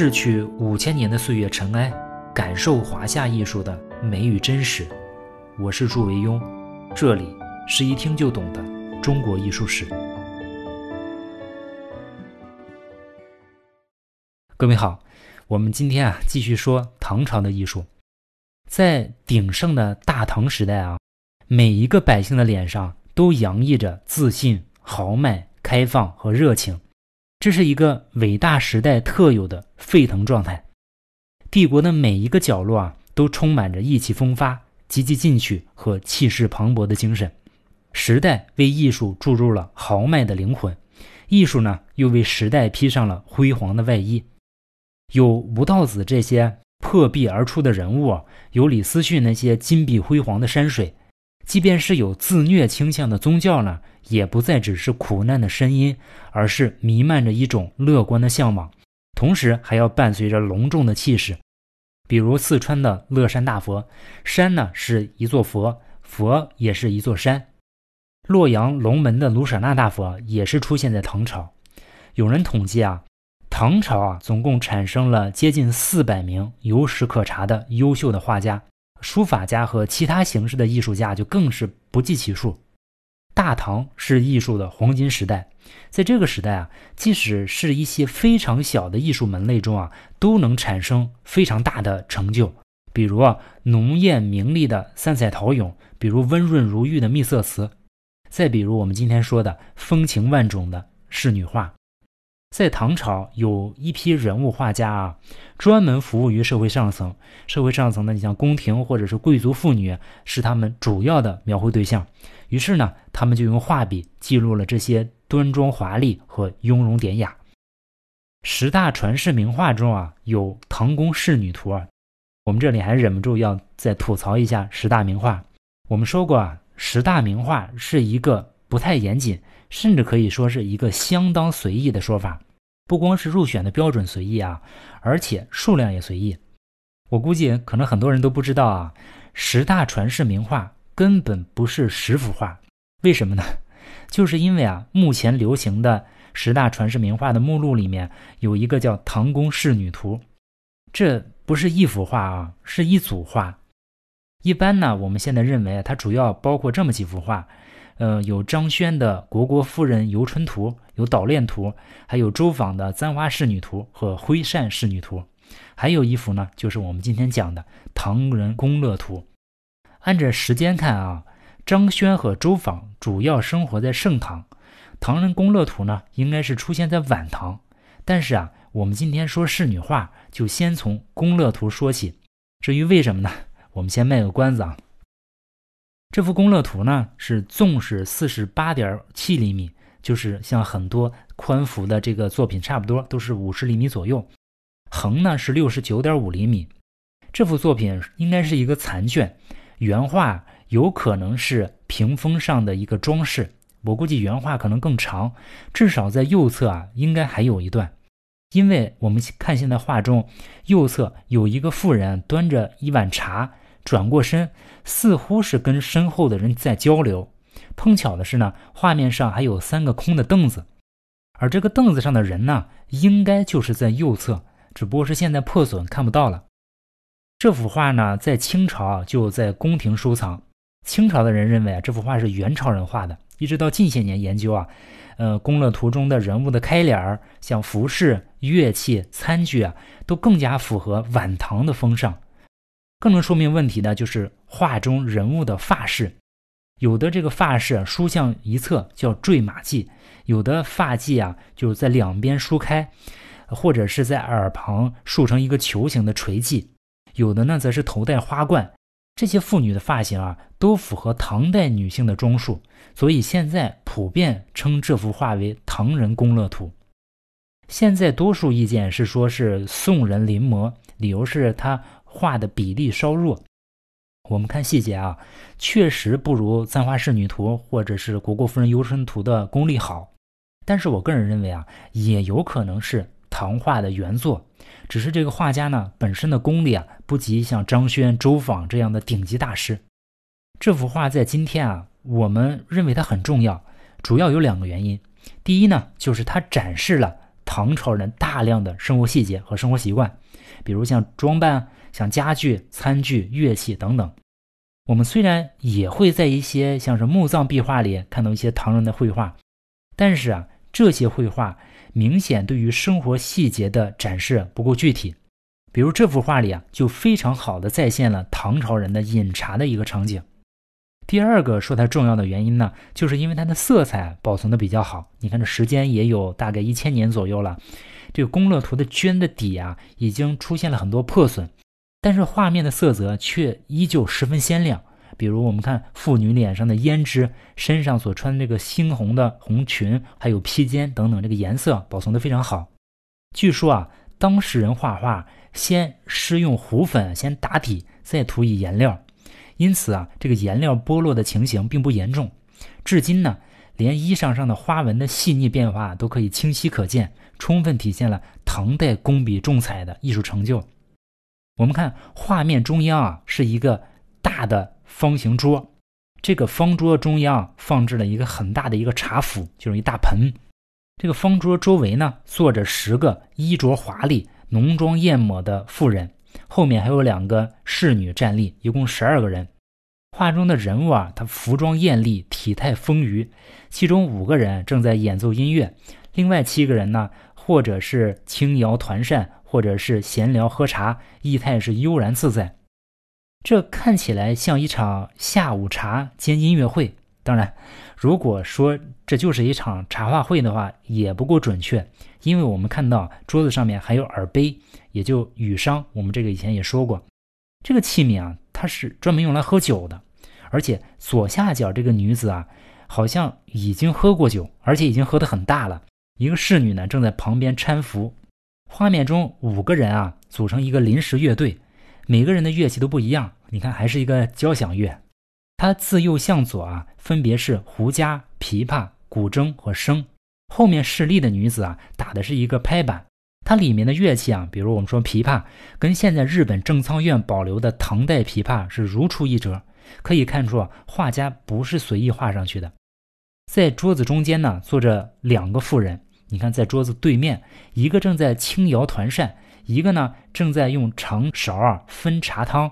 逝去五千年的岁月尘埃，感受华夏艺术的美与真实。我是祝维庸，这里是一听就懂的中国艺术史。各位好，我们今天啊继续说唐朝的艺术。在鼎盛的大唐时代啊，每一个百姓的脸上都洋溢着自信、豪迈、开放和热情。这是一个伟大时代特有的沸腾状态，帝国的每一个角落啊，都充满着意气风发、积极进取和气势磅礴的精神。时代为艺术注入了豪迈的灵魂，艺术呢，又为时代披上了辉煌的外衣。有吴道子这些破壁而出的人物，有李思训那些金碧辉煌的山水。即便是有自虐倾向的宗教呢，也不再只是苦难的声音，而是弥漫着一种乐观的向往，同时还要伴随着隆重的气势。比如四川的乐山大佛，山呢是一座佛，佛也是一座山。洛阳龙门的卢舍那大佛也是出现在唐朝。有人统计啊，唐朝啊总共产生了接近四百名有史可查的优秀的画家。书法家和其他形式的艺术家就更是不计其数。大唐是艺术的黄金时代，在这个时代啊，即使是一些非常小的艺术门类中啊，都能产生非常大的成就。比如啊，浓艳明丽的三彩陶俑，比如温润如玉的秘色瓷，再比如我们今天说的风情万种的仕女画。在唐朝，有一批人物画家啊，专门服务于社会上层。社会上层呢，你像宫廷或者是贵族妇女，是他们主要的描绘对象。于是呢，他们就用画笔记录了这些端庄华丽和雍容典雅。十大传世名画中啊，有《唐宫仕女图》啊。我们这里还忍不住要再吐槽一下十大名画。我们说过啊，十大名画是一个不太严谨。甚至可以说是一个相当随意的说法，不光是入选的标准随意啊，而且数量也随意。我估计可能很多人都不知道啊，十大传世名画根本不是十幅画，为什么呢？就是因为啊，目前流行的十大传世名画的目录里面有一个叫《唐宫仕女图》，这不是一幅画啊，是一组画。一般呢，我们现在认为它主要包括这么几幅画。呃，有张轩的《虢国夫人游春图》，有《捣练图》，还有周昉的《簪花仕女图》和《徽扇仕女图》，还有一幅呢，就是我们今天讲的《唐人宫乐图》。按照时间看啊，张轩和周昉主要生活在盛唐，《唐人宫乐图》呢，应该是出现在晚唐。但是啊，我们今天说仕女画，就先从宫乐图说起。至于为什么呢？我们先卖个关子啊。这幅宫乐图呢，是纵是四十八点七厘米，就是像很多宽幅的这个作品差不多，都是五十厘米左右。横呢是六十九点五厘米。这幅作品应该是一个残卷，原画有可能是屏风上的一个装饰。我估计原画可能更长，至少在右侧啊，应该还有一段。因为我们看现在画中，右侧有一个妇人端着一碗茶。转过身，似乎是跟身后的人在交流。碰巧的是呢，画面上还有三个空的凳子，而这个凳子上的人呢，应该就是在右侧，只不过是现在破损看不到了。这幅画呢，在清朝就在宫廷收藏。清朝的人认为啊，这幅画是元朝人画的。一直到近些年研究啊，呃，宫乐图中的人物的开脸儿，像服饰、乐器、餐具啊，都更加符合晚唐的风尚。更能说明问题的就是画中人物的发饰，有的这个发饰梳向一侧叫坠马髻，有的发髻啊就是在两边梳开，或者是在耳旁竖成一个球形的垂髻，有的呢则是头戴花冠。这些妇女的发型啊都符合唐代女性的装束，所以现在普遍称这幅画为《唐人宫乐图》。现在多数意见是说是宋人临摹，理由是他。画的比例稍弱，我们看细节啊，确实不如《簪花仕女图》或者是《虢国夫人游春图》的功力好。但是我个人认为啊，也有可能是唐画的原作，只是这个画家呢本身的功力啊不及像张轩、周昉这样的顶级大师。这幅画在今天啊，我们认为它很重要，主要有两个原因。第一呢，就是它展示了。唐朝人大量的生活细节和生活习惯，比如像装扮、像家具、餐具、乐器等等。我们虽然也会在一些像是墓葬壁画里看到一些唐人的绘画，但是啊，这些绘画明显对于生活细节的展示不够具体。比如这幅画里啊，就非常好的再现了唐朝人的饮茶的一个场景。第二个说它重要的原因呢，就是因为它的色彩保存的比较好。你看这时间也有大概一千年左右了，这个宫乐图的绢的底啊，已经出现了很多破损。但是画面的色泽却依旧十分鲜亮，比如我们看妇女脸上的胭脂，身上所穿的这个猩红的红裙，还有披肩等等，这个颜色保存的非常好。据说啊，当事人画画先施用糊粉先打底，再涂以颜料，因此啊，这个颜料剥落的情形并不严重。至今呢，连衣裳上的花纹的细腻变化都可以清晰可见，充分体现了唐代工笔重彩的艺术成就。我们看画面中央啊，是一个大的方形桌，这个方桌中央放置了一个很大的一个茶釜，就是一大盆。这个方桌周围呢，坐着十个衣着华丽、浓妆艳抹的妇人，后面还有两个侍女站立，一共十二个人。画中的人物啊，他服装艳丽，体态丰腴，其中五个人正在演奏音乐，另外七个人呢，或者是轻摇团扇。或者是闲聊喝茶，意态是悠然自在。这看起来像一场下午茶兼音乐会。当然，如果说这就是一场茶话会的话，也不够准确，因为我们看到桌子上面还有耳杯，也就羽觞。我们这个以前也说过，这个器皿啊，它是专门用来喝酒的。而且左下角这个女子啊，好像已经喝过酒，而且已经喝得很大了。一个侍女呢，正在旁边搀扶。画面中五个人啊，组成一个临时乐队，每个人的乐器都不一样。你看，还是一个交响乐。它自右向左啊，分别是胡笳、琵琶、古筝和笙。后面侍立的女子啊，打的是一个拍板。它里面的乐器啊，比如我们说琵琶，跟现在日本正仓院保留的唐代琵琶是如出一辙。可以看出啊，画家不是随意画上去的。在桌子中间呢，坐着两个妇人。你看，在桌子对面，一个正在轻摇团扇，一个呢正在用长勺啊分茶汤，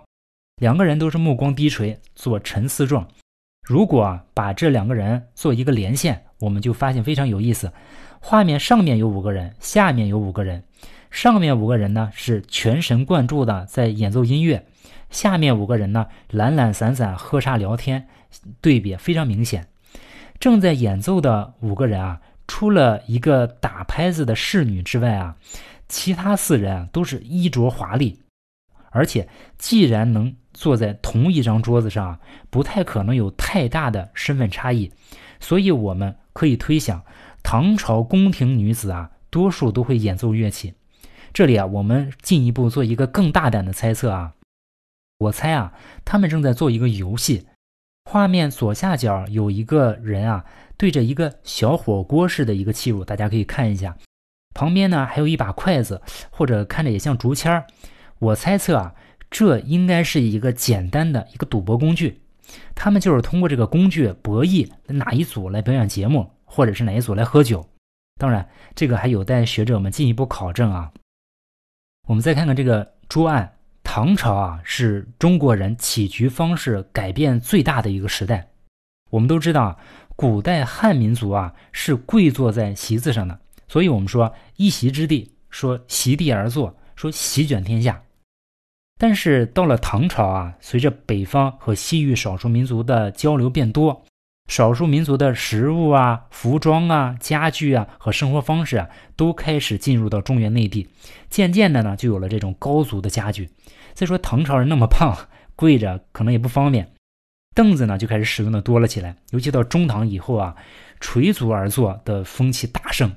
两个人都是目光低垂，做沉思状。如果把这两个人做一个连线，我们就发现非常有意思。画面上面有五个人，下面有五个人，上面五个人呢是全神贯注的在演奏音乐，下面五个人呢懒懒散散喝茶聊天，对比非常明显。正在演奏的五个人啊。除了一个打拍子的侍女之外啊，其他四人都是衣着华丽，而且既然能坐在同一张桌子上，不太可能有太大的身份差异，所以我们可以推想，唐朝宫廷女子啊，多数都会演奏乐器。这里啊，我们进一步做一个更大胆的猜测啊，我猜啊，他们正在做一个游戏。画面左下角有一个人啊。对着一个小火锅似的一个器物，大家可以看一下，旁边呢还有一把筷子，或者看着也像竹签儿。我猜测啊，这应该是一个简单的一个赌博工具，他们就是通过这个工具博弈哪一组来表演节目，或者是哪一组来喝酒。当然，这个还有待学者们进一步考证啊。我们再看看这个桌案，唐朝啊是中国人起居方式改变最大的一个时代。我们都知道。古代汉民族啊是跪坐在席子上的，所以我们说一席之地，说席地而坐，说席卷天下。但是到了唐朝啊，随着北方和西域少数民族的交流变多，少数民族的食物啊、服装啊、家具啊和生活方式啊都开始进入到中原内地，渐渐的呢就有了这种高足的家具。再说唐朝人那么胖，跪着可能也不方便。凳子呢就开始使用的多了起来，尤其到中唐以后啊，垂足而坐的风气大盛，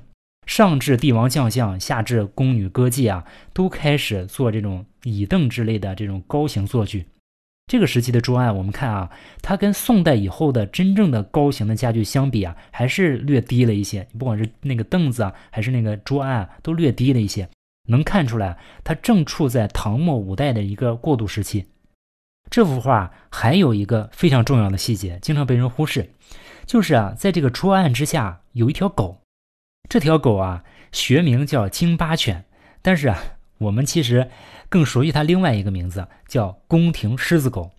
上至帝王将相，下至宫女歌妓啊，都开始做这种椅凳之类的这种高型坐具。这个时期的桌案，我们看啊，它跟宋代以后的真正的高型的家具相比啊，还是略低了一些。不管是那个凳子啊，还是那个桌案啊，都略低了一些，能看出来它正处在唐末五代的一个过渡时期。这幅画还有一个非常重要的细节，经常被人忽视，就是啊，在这个桌案之下有一条狗。这条狗啊，学名叫京巴犬，但是啊，我们其实更熟悉它另外一个名字，叫宫廷狮子狗。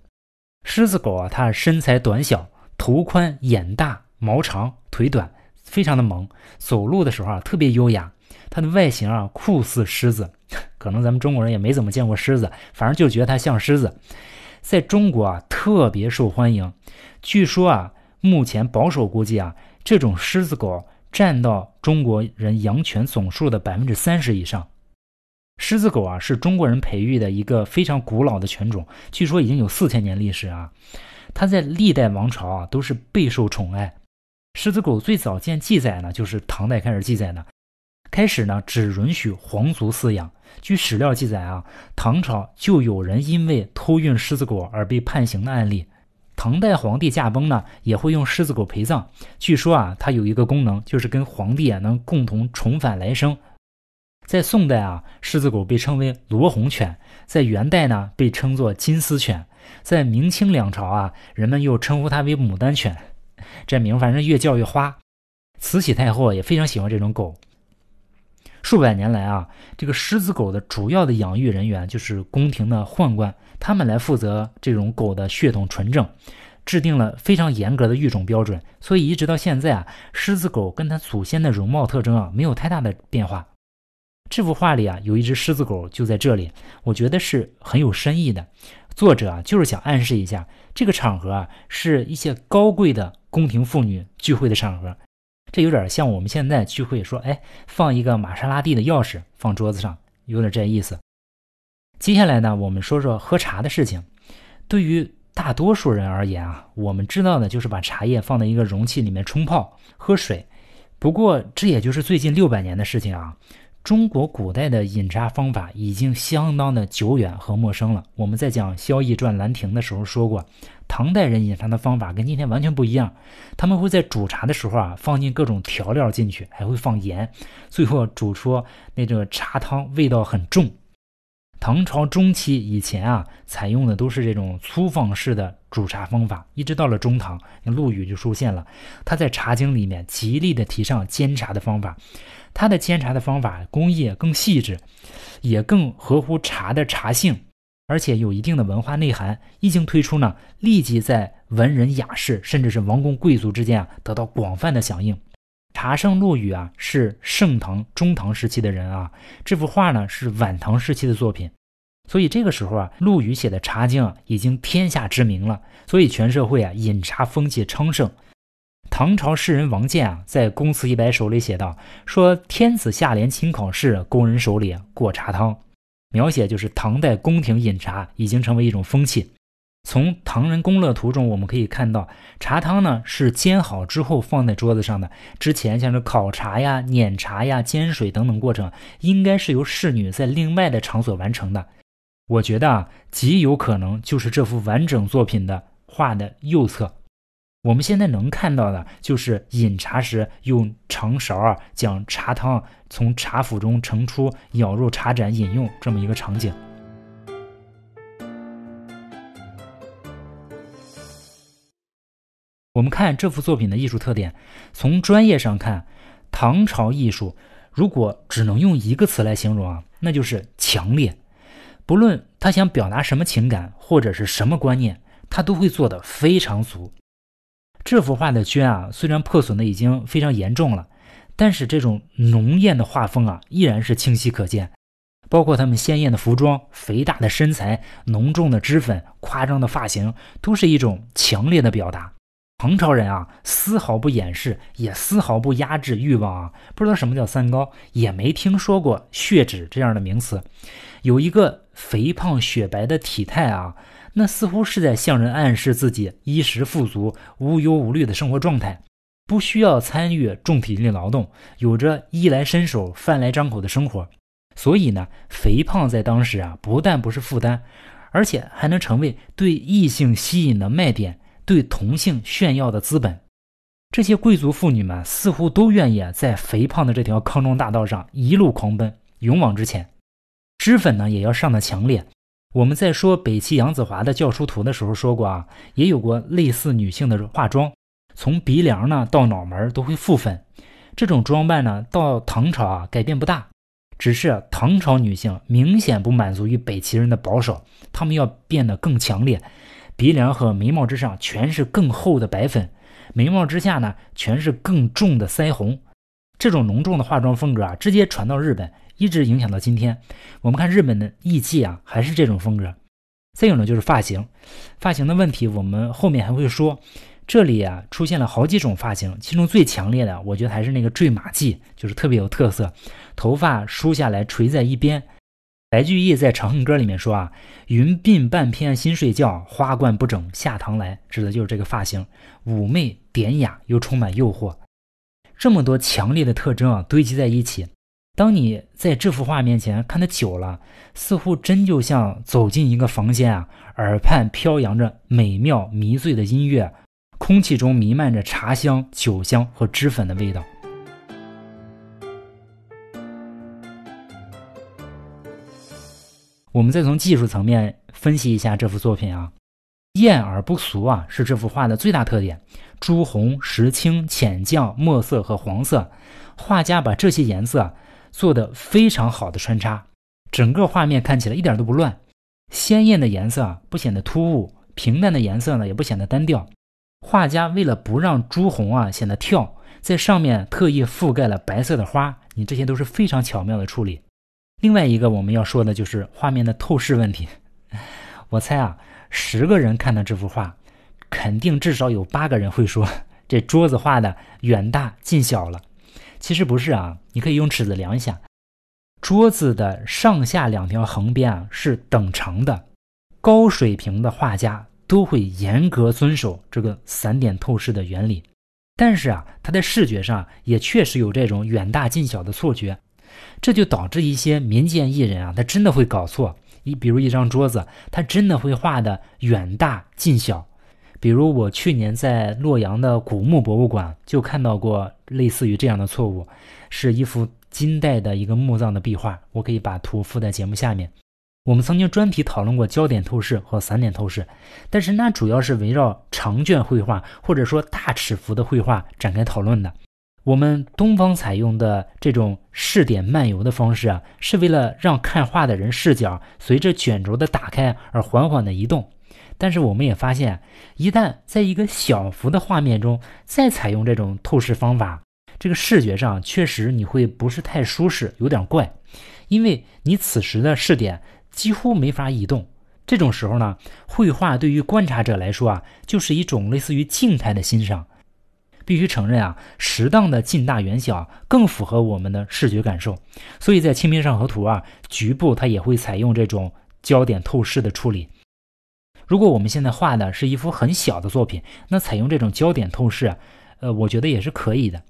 狮子狗啊，它身材短小，头宽眼大，毛长腿短，非常的萌。走路的时候啊，特别优雅。它的外形啊，酷似狮子。可能咱们中国人也没怎么见过狮子，反正就觉得它像狮子。在中国啊，特别受欢迎。据说啊，目前保守估计啊，这种狮子狗占到中国人养犬总数的百分之三十以上。狮子狗啊，是中国人培育的一个非常古老的犬种，据说已经有四千年历史啊。它在历代王朝啊，都是备受宠爱。狮子狗最早见记载呢，就是唐代开始记载的。开始呢，只允许皇族饲养。据史料记载啊，唐朝就有人因为偷运狮子狗而被判刑的案例。唐代皇帝驾崩呢，也会用狮子狗陪葬。据说啊，它有一个功能，就是跟皇帝啊能共同重返来生。在宋代啊，狮子狗被称为罗红犬；在元代呢，被称作金丝犬；在明清两朝啊，人们又称呼它为牡丹犬。这名反正越叫越花。慈禧太后也非常喜欢这种狗。数百年来啊，这个狮子狗的主要的养育人员就是宫廷的宦官，他们来负责这种狗的血统纯正，制定了非常严格的育种标准。所以一直到现在啊，狮子狗跟它祖先的容貌特征啊没有太大的变化。这幅画里啊有一只狮子狗就在这里，我觉得是很有深意的。作者啊就是想暗示一下，这个场合啊是一些高贵的宫廷妇女聚会的场合。这有点像我们现在聚会说，哎，放一个玛莎拉蒂的钥匙放桌子上，有点这意思。接下来呢，我们说说喝茶的事情。对于大多数人而言啊，我们知道的就是把茶叶放在一个容器里面冲泡喝水。不过这也就是最近六百年的事情啊。中国古代的饮茶方法已经相当的久远和陌生了。我们在讲《萧绎传·兰亭》的时候说过，唐代人饮茶的方法跟今天完全不一样。他们会在煮茶的时候啊，放进各种调料进去，还会放盐，最后煮出那个茶汤，味道很重。唐朝中期以前啊，采用的都是这种粗放式的煮茶方法，一直到了中唐，陆羽就出现了。他在《茶经》里面极力的提倡煎茶的方法。他的煎茶的方法工艺更细致，也更合乎茶的茶性，而且有一定的文化内涵。一经推出呢，立即在文人雅士甚至是王公贵族之间啊得到广泛的响应。茶圣陆羽啊，是盛唐、中唐时期的人啊。这幅画呢是晚唐时期的作品，所以这个时候啊，陆羽写的《茶经》啊已经天下知名了。所以全社会啊饮茶风气昌盛。唐朝诗人王建啊，在《公词一百首》里写道：“说天子下联勤考试，工人手里过茶汤。”描写就是唐代宫廷饮茶已经成为一种风气。从唐人宫乐图中，我们可以看到，茶汤呢是煎好之后放在桌子上的。之前像是烤茶呀、碾茶呀、煎水等等过程，应该是由侍女在另外的场所完成的。我觉得啊，极有可能就是这幅完整作品的画的右侧。我们现在能看到的就是饮茶时用长勺啊将茶汤从茶釜中盛出，舀入茶盏饮用这么一个场景。我们看这幅作品的艺术特点，从专业上看，唐朝艺术如果只能用一个词来形容啊，那就是强烈。不论他想表达什么情感或者是什么观念，他都会做得非常足。这幅画的绢啊，虽然破损的已经非常严重了，但是这种浓艳的画风啊，依然是清晰可见。包括他们鲜艳的服装、肥大的身材、浓重的脂粉、夸张的发型，都是一种强烈的表达。唐朝人啊，丝毫不掩饰，也丝毫不压制欲望啊。不知道什么叫三高，也没听说过血脂这样的名词。有一个肥胖雪白的体态啊，那似乎是在向人暗示自己衣食富足、无忧无虑的生活状态，不需要参与重体力劳动，有着衣来伸手、饭来张口的生活。所以呢，肥胖在当时啊，不但不是负担，而且还能成为对异性吸引的卖点。对同性炫耀的资本，这些贵族妇女们似乎都愿意在肥胖的这条康庄大道上一路狂奔，勇往直前。脂粉呢也要上的强烈。我们在说北齐杨子华的教书图的时候说过啊，也有过类似女性的化妆，从鼻梁呢到脑门都会覆粉。这种装扮呢，到唐朝啊改变不大，只是唐朝女性明显不满足于北齐人的保守，她们要变得更强烈，鼻梁和眉毛之上全是更厚的白粉，眉毛之下呢全是更重的腮红。这种浓重的化妆风格啊，直接传到日本，一直影响到今天。我们看日本的艺伎啊，还是这种风格。再有呢，就是发型，发型的问题，我们后面还会说。这里啊，出现了好几种发型，其中最强烈的，我觉得还是那个坠马髻，就是特别有特色，头发梳下来垂在一边。白居易在《长恨歌》里面说啊：“云鬓半偏新睡觉，花冠不整下堂来。”指的就是这个发型，妩媚典雅又充满诱惑。这么多强烈的特征啊，堆积在一起，当你在这幅画面前看得久了，似乎真就像走进一个房间啊，耳畔飘扬着美妙迷醉的音乐，空气中弥漫着茶香、酒香和脂粉的味道。我们再从技术层面分析一下这幅作品啊。艳而不俗啊，是这幅画的最大特点。朱红、石青、浅绛、墨色和黄色，画家把这些颜色做得非常好的穿插，整个画面看起来一点都不乱。鲜艳的颜色啊不显得突兀，平淡的颜色呢也不显得单调。画家为了不让朱红啊显得跳，在上面特意覆盖了白色的花。你这些都是非常巧妙的处理。另外一个我们要说的就是画面的透视问题。我猜啊。十个人看到这幅画，肯定至少有八个人会说这桌子画的远大近小了。其实不是啊，你可以用尺子量一下，桌子的上下两条横边啊是等长的。高水平的画家都会严格遵守这个散点透视的原理，但是啊，他在视觉上也确实有这种远大近小的错觉，这就导致一些民间艺人啊，他真的会搞错。一比如一张桌子，他真的会画的远大近小。比如我去年在洛阳的古墓博物馆就看到过类似于这样的错误，是一幅金代的一个墓葬的壁画。我可以把图附在节目下面。我们曾经专题讨论过焦点透视和散点透视，但是那主要是围绕长卷绘画或者说大尺幅的绘画展开讨论的。我们东方采用的这种视点漫游的方式啊，是为了让看画的人视角随着卷轴的打开而缓缓的移动。但是我们也发现，一旦在一个小幅的画面中再采用这种透视方法，这个视觉上确实你会不是太舒适，有点怪，因为你此时的视点几乎没法移动。这种时候呢，绘画对于观察者来说啊，就是一种类似于静态的欣赏。必须承认啊，适当的近大远小更符合我们的视觉感受，所以在《清明上河图》啊，局部它也会采用这种焦点透视的处理。如果我们现在画的是一幅很小的作品，那采用这种焦点透视，呃，我觉得也是可以的。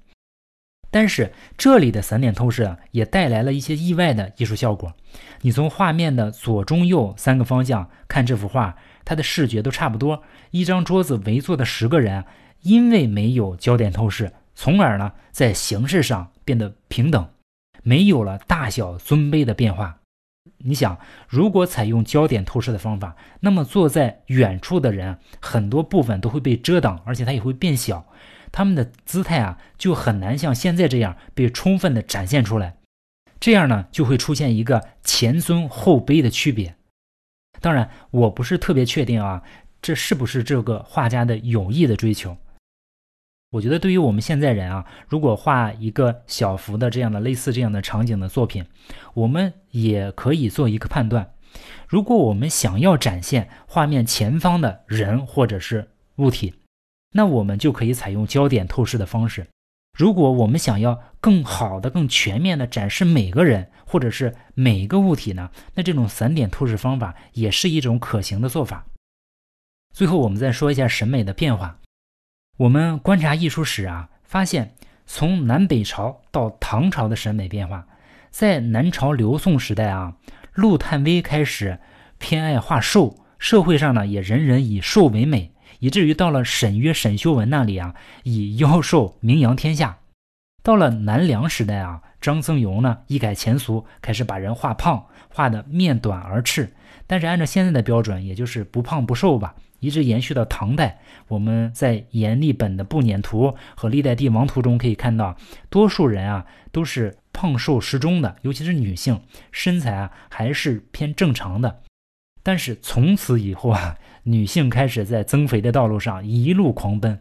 但是这里的散点透视啊，也带来了一些意外的艺术效果。你从画面的左、中、右三个方向看这幅画，它的视觉都差不多。一张桌子围坐的十个人。因为没有焦点透视，从而呢在形式上变得平等，没有了大小尊卑的变化。你想，如果采用焦点透视的方法，那么坐在远处的人很多部分都会被遮挡，而且它也会变小，他们的姿态啊就很难像现在这样被充分的展现出来。这样呢就会出现一个前尊后卑的区别。当然，我不是特别确定啊，这是不是这个画家的有意的追求？我觉得，对于我们现在人啊，如果画一个小幅的这样的类似这样的场景的作品，我们也可以做一个判断：如果我们想要展现画面前方的人或者是物体，那我们就可以采用焦点透视的方式；如果我们想要更好的、更全面的展示每个人或者是每一个物体呢，那这种散点透视方法也是一种可行的做法。最后，我们再说一下审美的变化。我们观察艺术史啊，发现从南北朝到唐朝的审美变化，在南朝刘宋时代啊，陆探微开始偏爱画瘦，社会上呢也人人以瘦为美，以至于到了沈约、沈修文那里啊，以妖瘦名扬天下。到了南梁时代啊，张僧繇呢一改前俗，开始把人画胖，画的面短而赤。但是按照现在的标准，也就是不胖不瘦吧，一直延续到唐代。我们在阎立本的步辇图和历代帝王图中可以看到，多数人啊都是胖瘦适中的，尤其是女性身材啊还是偏正常的。但是从此以后啊，女性开始在增肥的道路上一路狂奔。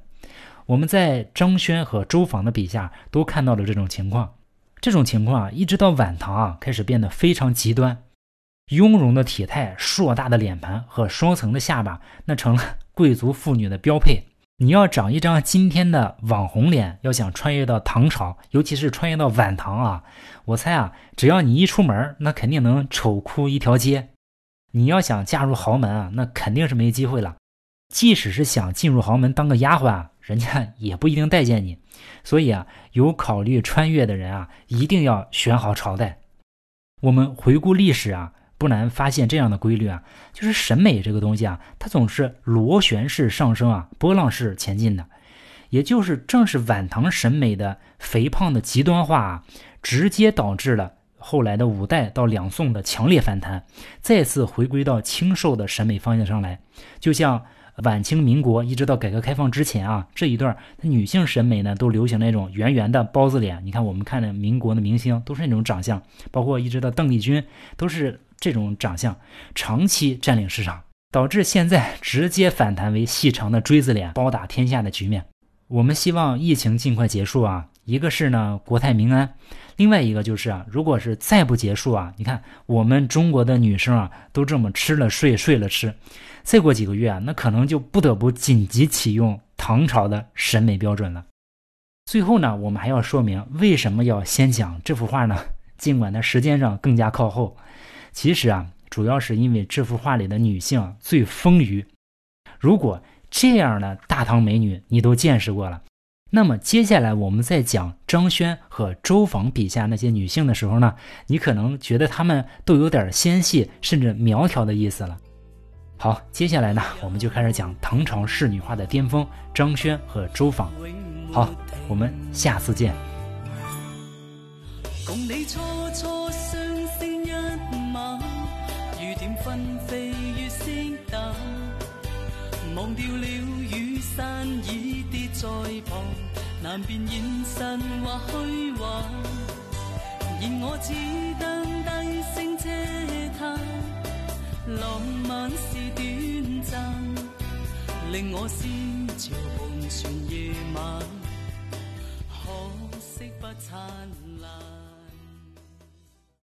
我们在张轩和周访的笔下都看到了这种情况，这种情况啊，一直到晚唐啊，开始变得非常极端。雍容的体态、硕大的脸盘和双层的下巴，那成了 贵族妇女的标配。你要长一张今天的网红脸，要想穿越到唐朝，尤其是穿越到晚唐啊，我猜啊，只要你一出门，那肯定能丑哭一条街。你要想嫁入豪门啊，那肯定是没机会了。即使是想进入豪门当个丫鬟啊。人家 也不一定待见你，所以啊，有考虑穿越的人啊，一定要选好朝代。我们回顾历史啊，不难发现这样的规律啊，就是审美这个东西啊，它总是螺旋式上升啊，波浪式前进的。也就是正是晚唐审美的肥胖的极端化啊，直接导致了后来的五代到两宋的强烈反弹，再次回归到清瘦的审美方向上来，就像。晚清民国一直到改革开放之前啊，这一段女性审美呢都流行那种圆圆的包子脸。你看我们看的民国的明星都是那种长相，包括一直到邓丽君都是这种长相，长期占领市场，导致现在直接反弹为细长的锥子脸，包打天下的局面。我们希望疫情尽快结束啊，一个是呢国泰民安，另外一个就是啊，如果是再不结束啊，你看我们中国的女生啊都这么吃了睡，睡了吃。再过几个月啊，那可能就不得不紧急启用唐朝的审美标准了。最后呢，我们还要说明为什么要先讲这幅画呢？尽管它时间上更加靠后，其实啊，主要是因为这幅画里的女性最丰腴。如果这样的大唐美女你都见识过了，那么接下来我们在讲张轩和周访笔下那些女性的时候呢，你可能觉得她们都有点纤细甚至苗条的意思了。好，接下来呢，我们就开始讲唐朝仕女画的巅峰张轩和周访。好，我们下次见。共你初初纷飞月色淡，忘掉了雨伞已跌在旁，难辨现实或虚幻，然我只得低声嗟叹。浪漫是短暂，令我思潮盘旋夜晚，可惜不灿烂。